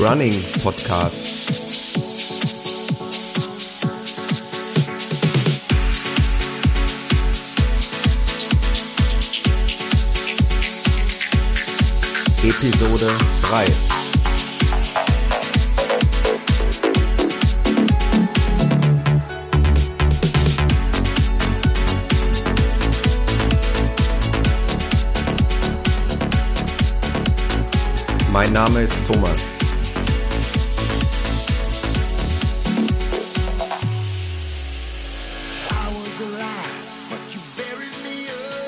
Running Podcast. Episode 3. Mein Name ist Thomas.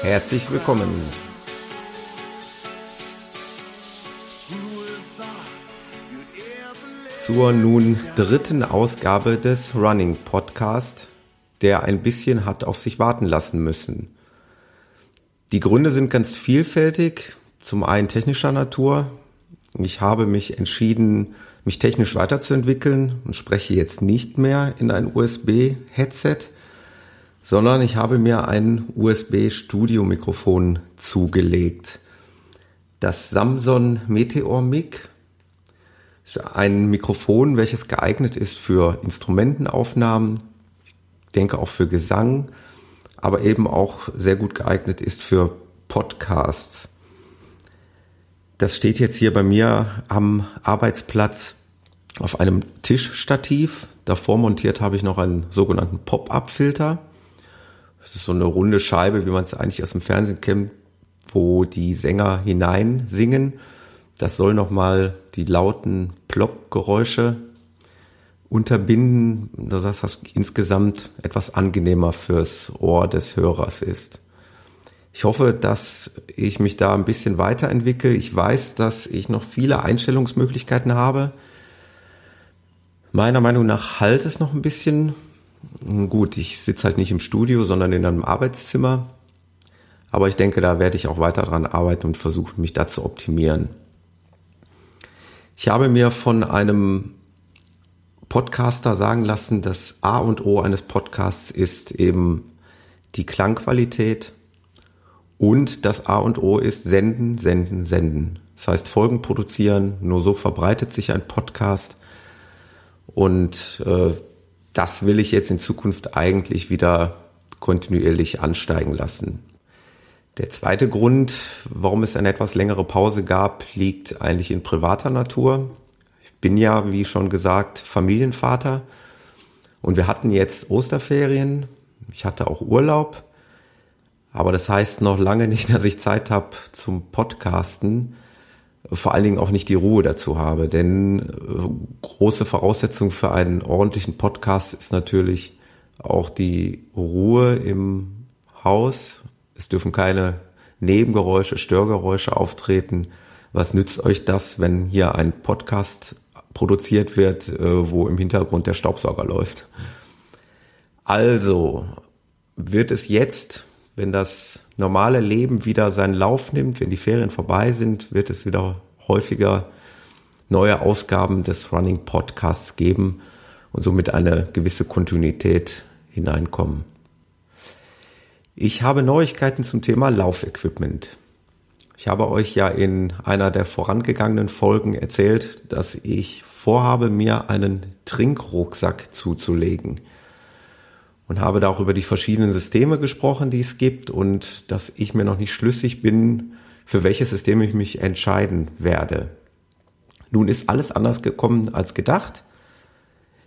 Herzlich willkommen. Zur nun dritten Ausgabe des Running Podcast, der ein bisschen hat auf sich warten lassen müssen. Die Gründe sind ganz vielfältig. Zum einen technischer Natur, ich habe mich entschieden, mich technisch weiterzuentwickeln und spreche jetzt nicht mehr in ein USB-Headset, sondern ich habe mir ein USB-Studio-Mikrofon zugelegt. Das Samsung Meteor Mic ist ein Mikrofon, welches geeignet ist für Instrumentenaufnahmen, ich denke auch für Gesang, aber eben auch sehr gut geeignet ist für Podcasts. Das steht jetzt hier bei mir am Arbeitsplatz auf einem Tischstativ. Davor montiert habe ich noch einen sogenannten Pop-up-Filter. Das ist so eine runde Scheibe, wie man es eigentlich aus dem Fernsehen kennt, wo die Sänger hinein singen. Das soll nochmal die lauten Plop-Geräusche unterbinden, dass das insgesamt etwas angenehmer fürs Ohr des Hörers ist. Ich hoffe, dass ich mich da ein bisschen weiterentwickle. Ich weiß, dass ich noch viele Einstellungsmöglichkeiten habe. Meiner Meinung nach halt es noch ein bisschen. Gut, ich sitze halt nicht im Studio, sondern in einem Arbeitszimmer. Aber ich denke, da werde ich auch weiter dran arbeiten und versuchen, mich da zu optimieren. Ich habe mir von einem Podcaster sagen lassen, das A und O eines Podcasts ist eben die Klangqualität und das A und O ist senden, senden, senden. Das heißt, Folgen produzieren, nur so verbreitet sich ein Podcast. Und äh, das will ich jetzt in Zukunft eigentlich wieder kontinuierlich ansteigen lassen. Der zweite Grund, warum es eine etwas längere Pause gab, liegt eigentlich in privater Natur. Ich bin ja, wie schon gesagt, Familienvater und wir hatten jetzt Osterferien. Ich hatte auch Urlaub aber das heißt noch lange nicht, dass ich Zeit habe zum Podcasten, vor allen Dingen auch nicht die Ruhe dazu habe. Denn äh, große Voraussetzung für einen ordentlichen Podcast ist natürlich auch die Ruhe im Haus. Es dürfen keine Nebengeräusche, Störgeräusche auftreten. Was nützt euch das, wenn hier ein Podcast produziert wird, äh, wo im Hintergrund der Staubsauger läuft? Also wird es jetzt wenn das normale Leben wieder seinen Lauf nimmt, wenn die Ferien vorbei sind, wird es wieder häufiger neue Ausgaben des Running Podcasts geben und somit eine gewisse Kontinuität hineinkommen. Ich habe Neuigkeiten zum Thema Laufequipment. Ich habe euch ja in einer der vorangegangenen Folgen erzählt, dass ich vorhabe, mir einen Trinkrucksack zuzulegen und habe da auch über die verschiedenen Systeme gesprochen, die es gibt und dass ich mir noch nicht schlüssig bin, für welches System ich mich entscheiden werde. Nun ist alles anders gekommen als gedacht.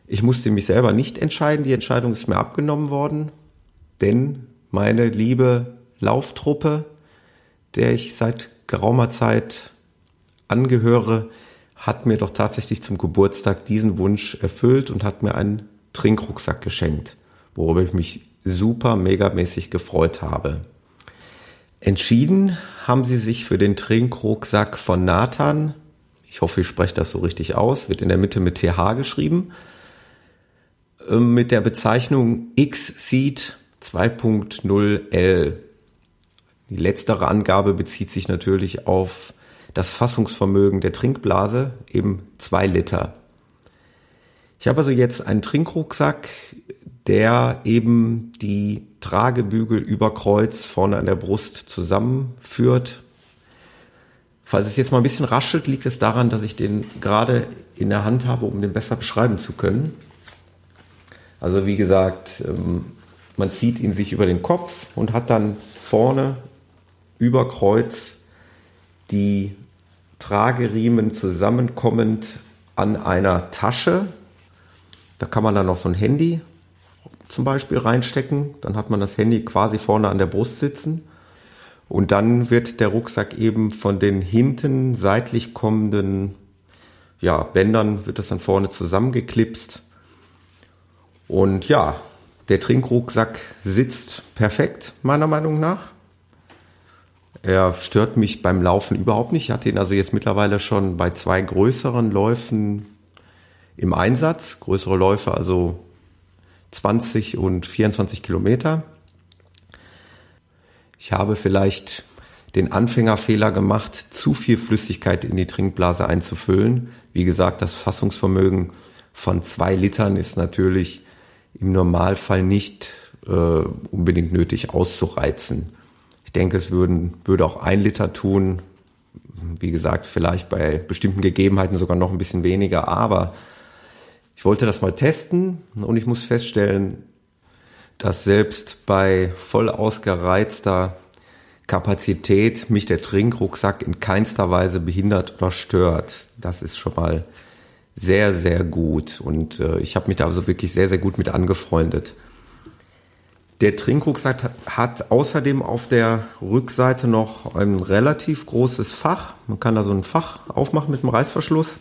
Ich musste mich selber nicht entscheiden, die Entscheidung ist mir abgenommen worden, denn meine liebe Lauftruppe, der ich seit geraumer Zeit angehöre, hat mir doch tatsächlich zum Geburtstag diesen Wunsch erfüllt und hat mir einen Trinkrucksack geschenkt worüber ich mich super megamäßig gefreut habe. Entschieden haben sie sich für den Trinkrucksack von Nathan. Ich hoffe, ich spreche das so richtig aus. Wird in der Mitte mit TH geschrieben. Ähm, mit der Bezeichnung X-Seed 2.0L. Die letztere Angabe bezieht sich natürlich auf das Fassungsvermögen der Trinkblase, eben zwei Liter. Ich habe also jetzt einen Trinkrucksack, der eben die Tragebügel über Kreuz vorne an der Brust zusammenführt. Falls es jetzt mal ein bisschen raschelt, liegt es daran, dass ich den gerade in der Hand habe, um den besser beschreiben zu können. Also wie gesagt, ähm, man zieht ihn sich über den Kopf und hat dann vorne über Kreuz die Trageriemen zusammenkommend an einer Tasche. Da kann man dann noch so ein Handy zum Beispiel reinstecken. Dann hat man das Handy quasi vorne an der Brust sitzen. Und dann wird der Rucksack eben von den hinten seitlich kommenden ja, Bändern wird das dann vorne zusammengeklipst. Und ja, der Trinkrucksack sitzt perfekt, meiner Meinung nach. Er stört mich beim Laufen überhaupt nicht. Ich hatte ihn also jetzt mittlerweile schon bei zwei größeren Läufen im Einsatz. Größere Läufe, also 20 und 24 Kilometer. Ich habe vielleicht den Anfängerfehler gemacht, zu viel Flüssigkeit in die Trinkblase einzufüllen. Wie gesagt, das Fassungsvermögen von zwei Litern ist natürlich im Normalfall nicht äh, unbedingt nötig auszureizen. Ich denke, es würden, würde auch ein Liter tun. Wie gesagt, vielleicht bei bestimmten Gegebenheiten sogar noch ein bisschen weniger, aber ich wollte das mal testen und ich muss feststellen, dass selbst bei voll ausgereizter Kapazität mich der Trinkrucksack in keinster Weise behindert oder stört. Das ist schon mal sehr, sehr gut. Und äh, ich habe mich da also wirklich sehr, sehr gut mit angefreundet. Der Trinkrucksack hat, hat außerdem auf der Rückseite noch ein relativ großes Fach. Man kann da so ein Fach aufmachen mit einem Reißverschluss,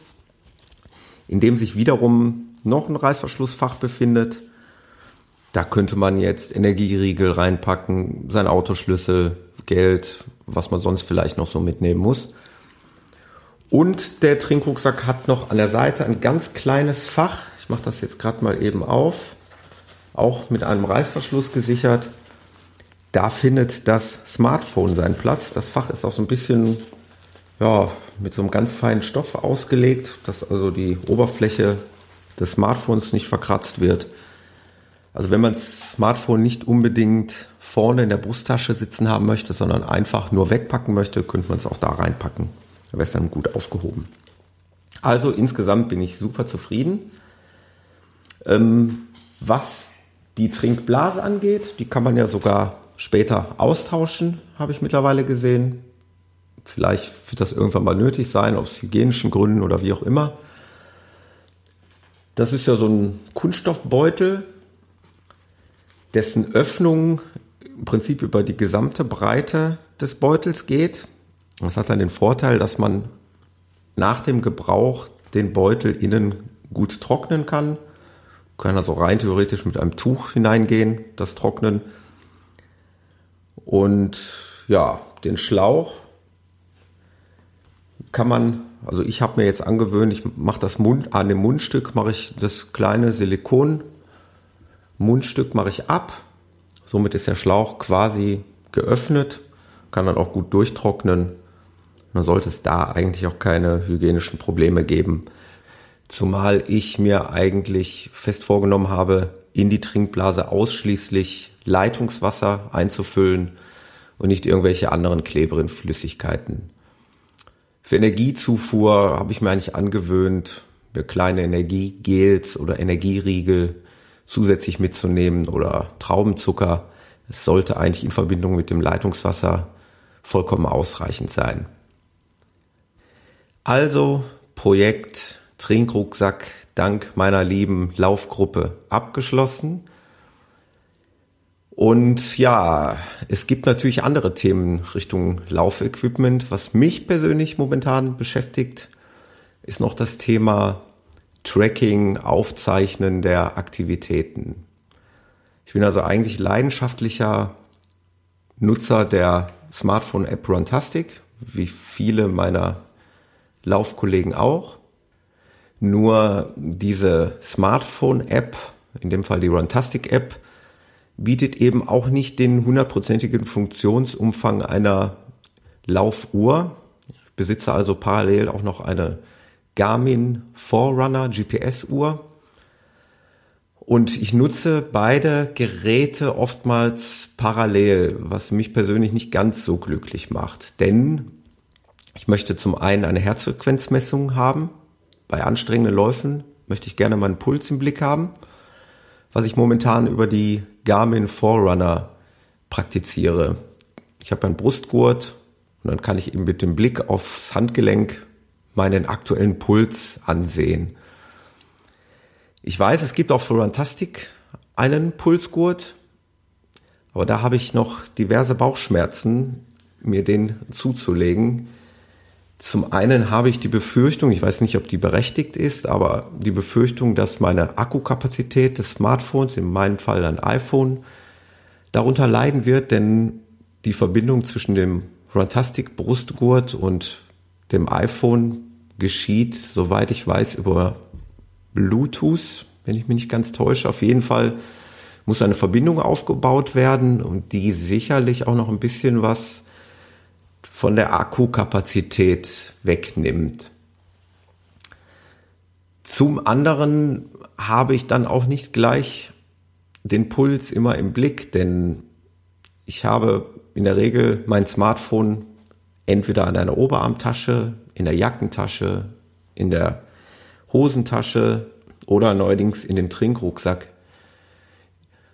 in dem sich wiederum noch ein Reißverschlussfach befindet. Da könnte man jetzt Energieriegel reinpacken, sein Autoschlüssel, Geld, was man sonst vielleicht noch so mitnehmen muss. Und der Trinkrucksack hat noch an der Seite ein ganz kleines Fach. Ich mache das jetzt gerade mal eben auf. Auch mit einem Reißverschluss gesichert. Da findet das Smartphone seinen Platz. Das Fach ist auch so ein bisschen ja, mit so einem ganz feinen Stoff ausgelegt, dass also die Oberfläche des Smartphones nicht verkratzt wird. Also wenn man das Smartphone nicht unbedingt vorne in der Brusttasche sitzen haben möchte, sondern einfach nur wegpacken möchte, könnte man es auch da reinpacken. Da wäre es dann gut aufgehoben. Also insgesamt bin ich super zufrieden. Ähm, was die Trinkblase angeht, die kann man ja sogar später austauschen, habe ich mittlerweile gesehen. Vielleicht wird das irgendwann mal nötig sein, aus hygienischen Gründen oder wie auch immer. Das ist ja so ein Kunststoffbeutel, dessen Öffnung im Prinzip über die gesamte Breite des Beutels geht. Das hat dann den Vorteil, dass man nach dem Gebrauch den Beutel innen gut trocknen kann. Kann also rein theoretisch mit einem Tuch hineingehen, das trocknen. Und ja, den Schlauch kann man, also ich habe mir jetzt angewöhnt, ich mache das Mund, an dem Mundstück mache ich das kleine Silikon Mundstück mache ich ab. Somit ist der Schlauch quasi geöffnet, kann dann auch gut durchtrocknen dann sollte es da eigentlich auch keine hygienischen Probleme geben. Zumal ich mir eigentlich fest vorgenommen habe, in die Trinkblase ausschließlich Leitungswasser einzufüllen und nicht irgendwelche anderen kleberen Flüssigkeiten. Für Energiezufuhr habe ich mir eigentlich angewöhnt, mir kleine Energiegels oder Energieriegel zusätzlich mitzunehmen oder Traubenzucker. Es sollte eigentlich in Verbindung mit dem Leitungswasser vollkommen ausreichend sein. Also Projekt Trinkrucksack dank meiner lieben Laufgruppe abgeschlossen. Und ja, es gibt natürlich andere Themen Richtung Laufequipment. Was mich persönlich momentan beschäftigt, ist noch das Thema Tracking, Aufzeichnen der Aktivitäten. Ich bin also eigentlich leidenschaftlicher Nutzer der Smartphone-App Runtastic, wie viele meiner Laufkollegen auch. Nur diese Smartphone-App, in dem Fall die Runtastic-App, bietet eben auch nicht den hundertprozentigen Funktionsumfang einer Laufuhr. Ich besitze also parallel auch noch eine Garmin Forerunner GPS-Uhr. Und ich nutze beide Geräte oftmals parallel, was mich persönlich nicht ganz so glücklich macht. Denn Ich möchte zum einen eine Herzfrequenzmessung haben. Bei anstrengenden Läufen möchte ich gerne meinen Puls im Blick haben, was ich momentan über die Garmin Forerunner praktiziere. Ich habe einen Brustgurt und dann kann ich eben mit dem Blick aufs Handgelenk meinen aktuellen Puls ansehen. Ich weiß, es gibt auch für Runtastic einen Pulsgurt, aber da habe ich noch diverse Bauchschmerzen, mir den zuzulegen. Zum einen habe ich die Befürchtung, ich weiß nicht, ob die berechtigt ist, aber die Befürchtung, dass meine Akkukapazität des Smartphones, in meinem Fall ein iPhone, darunter leiden wird, denn die Verbindung zwischen dem Runtastic Brustgurt und dem iPhone geschieht, soweit ich weiß, über Bluetooth, wenn ich mich nicht ganz täusche. Auf jeden Fall muss eine Verbindung aufgebaut werden und die sicherlich auch noch ein bisschen was von der Akkukapazität wegnimmt. Zum anderen habe ich dann auch nicht gleich den Puls immer im Blick, denn ich habe in der Regel mein Smartphone entweder an einer Oberarmtasche, in der Jackentasche, in der Hosentasche oder neuerdings in dem Trinkrucksack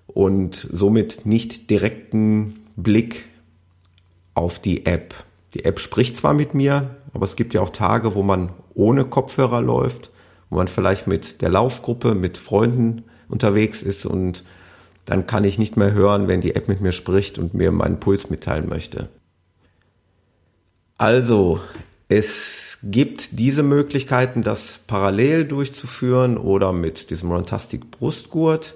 und somit nicht direkten Blick auf die App. Die App spricht zwar mit mir, aber es gibt ja auch Tage, wo man ohne Kopfhörer läuft, wo man vielleicht mit der Laufgruppe, mit Freunden unterwegs ist und dann kann ich nicht mehr hören, wenn die App mit mir spricht und mir meinen Puls mitteilen möchte. Also, es gibt diese Möglichkeiten, das parallel durchzuführen oder mit diesem Runtastic Brustgurt.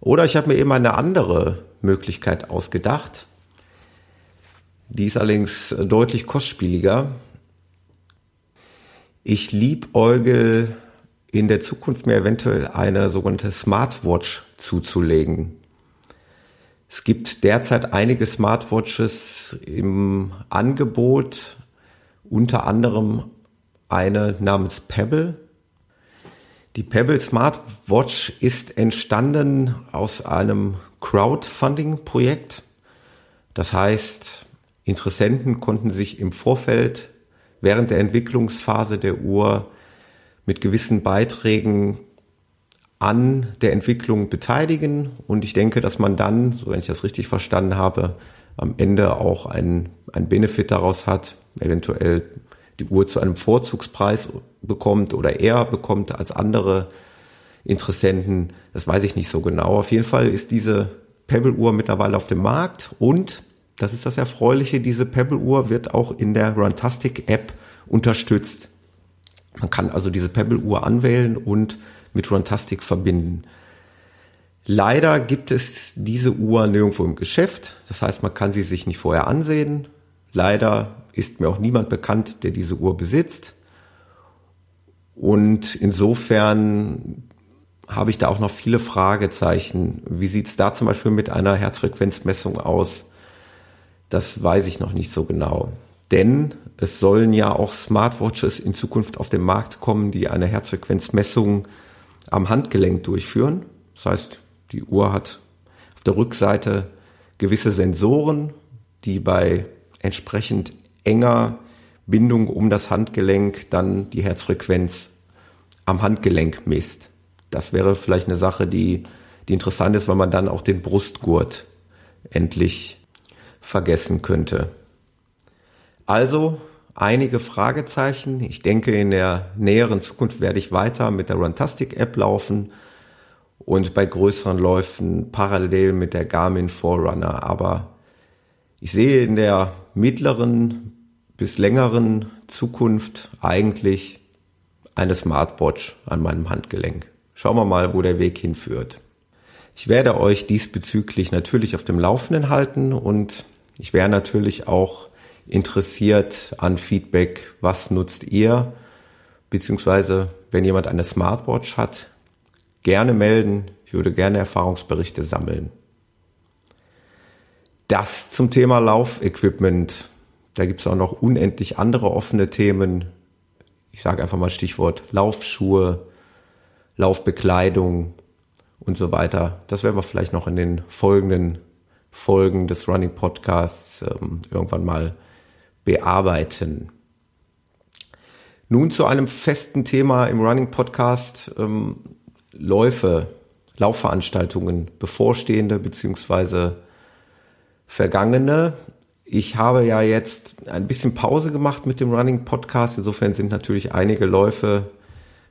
Oder ich habe mir eben eine andere Möglichkeit ausgedacht. Die ist allerdings deutlich kostspieliger. Ich liebäugel in der Zukunft mir eventuell eine sogenannte Smartwatch zuzulegen. Es gibt derzeit einige Smartwatches im Angebot, unter anderem eine namens Pebble. Die Pebble Smartwatch ist entstanden aus einem Crowdfunding-Projekt. Das heißt, Interessenten konnten sich im Vorfeld während der Entwicklungsphase der Uhr mit gewissen Beiträgen an der Entwicklung beteiligen. Und ich denke, dass man dann, so wenn ich das richtig verstanden habe, am Ende auch einen, einen Benefit daraus hat, eventuell die Uhr zu einem Vorzugspreis bekommt oder eher bekommt als andere Interessenten. Das weiß ich nicht so genau. Auf jeden Fall ist diese Pebble-Uhr mittlerweile auf dem Markt und das ist das Erfreuliche, diese Pebble-Uhr wird auch in der Runtastic-App unterstützt. Man kann also diese Pebble-Uhr anwählen und mit Runtastic verbinden. Leider gibt es diese Uhr nirgendwo im Geschäft. Das heißt, man kann sie sich nicht vorher ansehen. Leider ist mir auch niemand bekannt, der diese Uhr besitzt. Und insofern habe ich da auch noch viele Fragezeichen. Wie sieht es da zum Beispiel mit einer Herzfrequenzmessung aus? Das weiß ich noch nicht so genau. Denn es sollen ja auch Smartwatches in Zukunft auf den Markt kommen, die eine Herzfrequenzmessung am Handgelenk durchführen. Das heißt, die Uhr hat auf der Rückseite gewisse Sensoren, die bei entsprechend enger Bindung um das Handgelenk dann die Herzfrequenz am Handgelenk misst. Das wäre vielleicht eine Sache, die, die interessant ist, weil man dann auch den Brustgurt endlich vergessen könnte. Also einige Fragezeichen. Ich denke, in der näheren Zukunft werde ich weiter mit der Runtastic-App laufen und bei größeren Läufen parallel mit der Garmin Forerunner. Aber ich sehe in der mittleren bis längeren Zukunft eigentlich eine Smartwatch an meinem Handgelenk. Schauen wir mal, wo der Weg hinführt. Ich werde euch diesbezüglich natürlich auf dem Laufenden halten und ich wäre natürlich auch interessiert an Feedback, was nutzt ihr, beziehungsweise wenn jemand eine Smartwatch hat, gerne melden. Ich würde gerne Erfahrungsberichte sammeln. Das zum Thema Laufequipment. Da gibt es auch noch unendlich andere offene Themen. Ich sage einfach mal Stichwort Laufschuhe, Laufbekleidung und so weiter. Das werden wir vielleicht noch in den folgenden Folgen des Running Podcasts ähm, irgendwann mal bearbeiten. Nun zu einem festen Thema im Running Podcast, ähm, Läufe, Laufveranstaltungen, bevorstehende beziehungsweise vergangene. Ich habe ja jetzt ein bisschen Pause gemacht mit dem Running Podcast. Insofern sind natürlich einige Läufe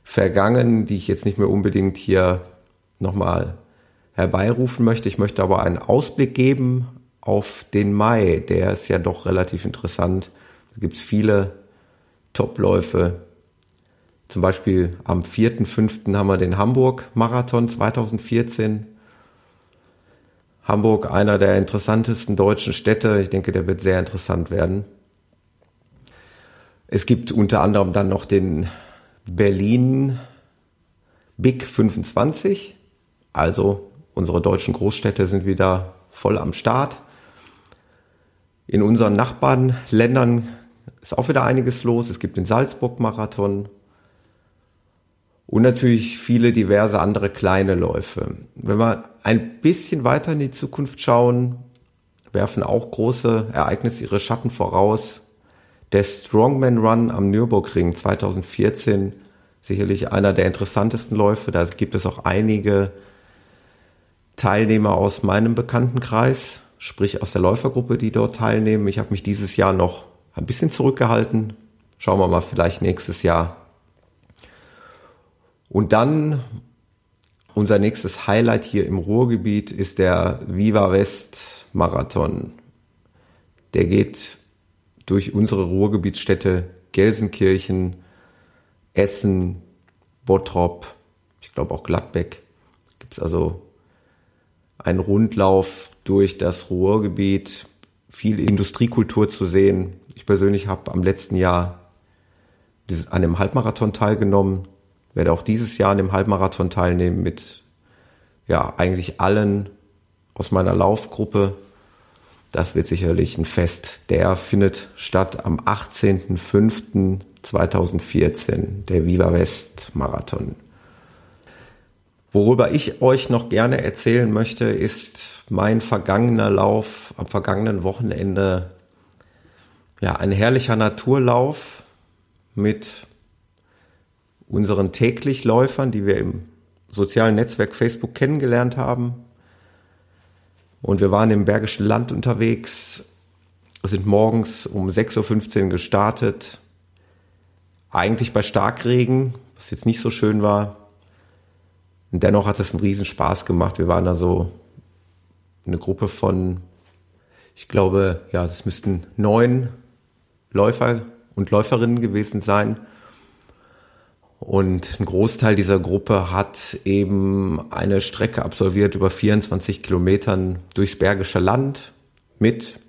vergangen, die ich jetzt nicht mehr unbedingt hier nochmal herbeirufen möchte. Ich möchte aber einen Ausblick geben auf den Mai. Der ist ja doch relativ interessant. Da gibt es viele Topläufe. Zum Beispiel am 4.5. haben wir den Hamburg-Marathon 2014. Hamburg, einer der interessantesten deutschen Städte. Ich denke, der wird sehr interessant werden. Es gibt unter anderem dann noch den Berlin Big 25. Also unsere deutschen Großstädte sind wieder voll am Start. In unseren Nachbarländern ist auch wieder einiges los. Es gibt den Salzburg-Marathon und natürlich viele diverse andere kleine Läufe. Wenn wir ein bisschen weiter in die Zukunft schauen, werfen auch große Ereignisse ihre Schatten voraus. Der Strongman Run am Nürburgring 2014, sicherlich einer der interessantesten Läufe. Da gibt es auch einige Teilnehmer aus meinem Bekanntenkreis, sprich aus der Läufergruppe, die dort teilnehmen. Ich habe mich dieses Jahr noch ein bisschen zurückgehalten. Schauen wir mal vielleicht nächstes Jahr. Und dann unser nächstes Highlight hier im Ruhrgebiet ist der Viva West Marathon. Der geht durch unsere Ruhrgebietsstädte Gelsenkirchen, Essen, Bottrop, ich glaube auch Gladbeck. Gibt es also einen Rundlauf durch das Ruhrgebiet, viel Industriekultur zu sehen. Ich persönlich habe am letzten Jahr an dem Halbmarathon teilgenommen werde auch dieses Jahr an dem Halbmarathon teilnehmen mit ja eigentlich allen aus meiner Laufgruppe. Das wird sicherlich ein Fest. Der findet statt am 18.05.2014, der Viva West Marathon. Worüber ich euch noch gerne erzählen möchte, ist mein vergangener Lauf am vergangenen Wochenende. Ja, ein herrlicher Naturlauf mit unseren täglich Läufern, die wir im sozialen Netzwerk Facebook kennengelernt haben. Und wir waren im Bergischen Land unterwegs, sind morgens um 6.15 Uhr gestartet, eigentlich bei Starkregen, was jetzt nicht so schön war. Und dennoch hat es einen riesen Spaß gemacht. Wir waren da so eine Gruppe von, ich glaube, ja, es müssten neun Läufer und Läuferinnen gewesen sein. Und ein Großteil dieser Gruppe hat eben eine Strecke absolviert über 24 Kilometern durchs Bergische Land mit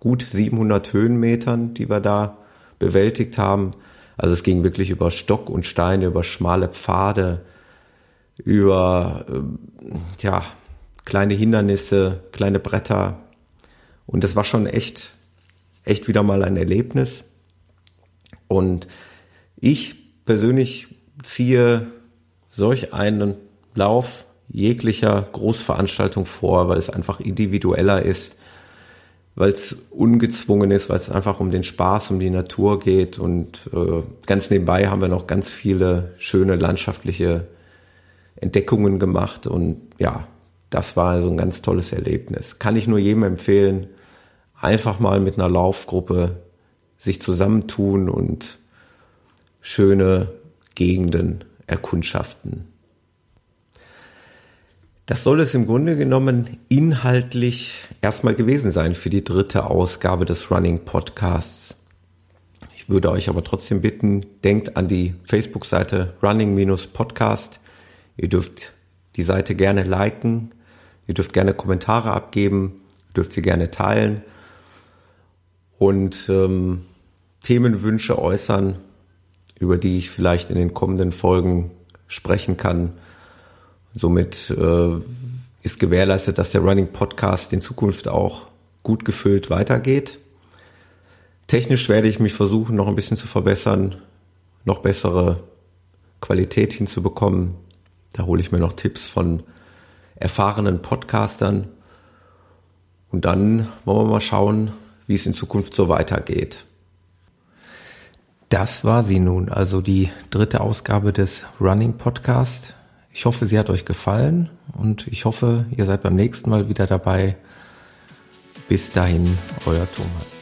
gut 700 Höhenmetern, die wir da bewältigt haben. Also es ging wirklich über Stock und Steine, über schmale Pfade, über äh, ja, kleine Hindernisse, kleine Bretter. Und das war schon echt, echt wieder mal ein Erlebnis. Und ich persönlich ziehe solch einen Lauf jeglicher Großveranstaltung vor, weil es einfach individueller ist, weil es ungezwungen ist, weil es einfach um den Spaß, um die Natur geht und äh, ganz nebenbei haben wir noch ganz viele schöne landschaftliche Entdeckungen gemacht und ja, das war also ein ganz tolles Erlebnis. Kann ich nur jedem empfehlen, einfach mal mit einer Laufgruppe sich zusammentun und schöne Gegenden erkundschaften. Das soll es im Grunde genommen inhaltlich erstmal gewesen sein für die dritte Ausgabe des Running Podcasts. Ich würde euch aber trotzdem bitten, denkt an die Facebook-Seite Running-Podcast. Ihr dürft die Seite gerne liken, ihr dürft gerne Kommentare abgeben, dürft sie gerne teilen und ähm, Themenwünsche äußern, über die ich vielleicht in den kommenden Folgen sprechen kann. Somit äh, ist gewährleistet, dass der Running Podcast in Zukunft auch gut gefüllt weitergeht. Technisch werde ich mich versuchen, noch ein bisschen zu verbessern, noch bessere Qualität hinzubekommen. Da hole ich mir noch Tipps von erfahrenen Podcastern. Und dann wollen wir mal schauen, wie es in Zukunft so weitergeht. Das war sie nun, also die dritte Ausgabe des Running Podcast. Ich hoffe, sie hat euch gefallen und ich hoffe, ihr seid beim nächsten Mal wieder dabei. Bis dahin, euer Thomas.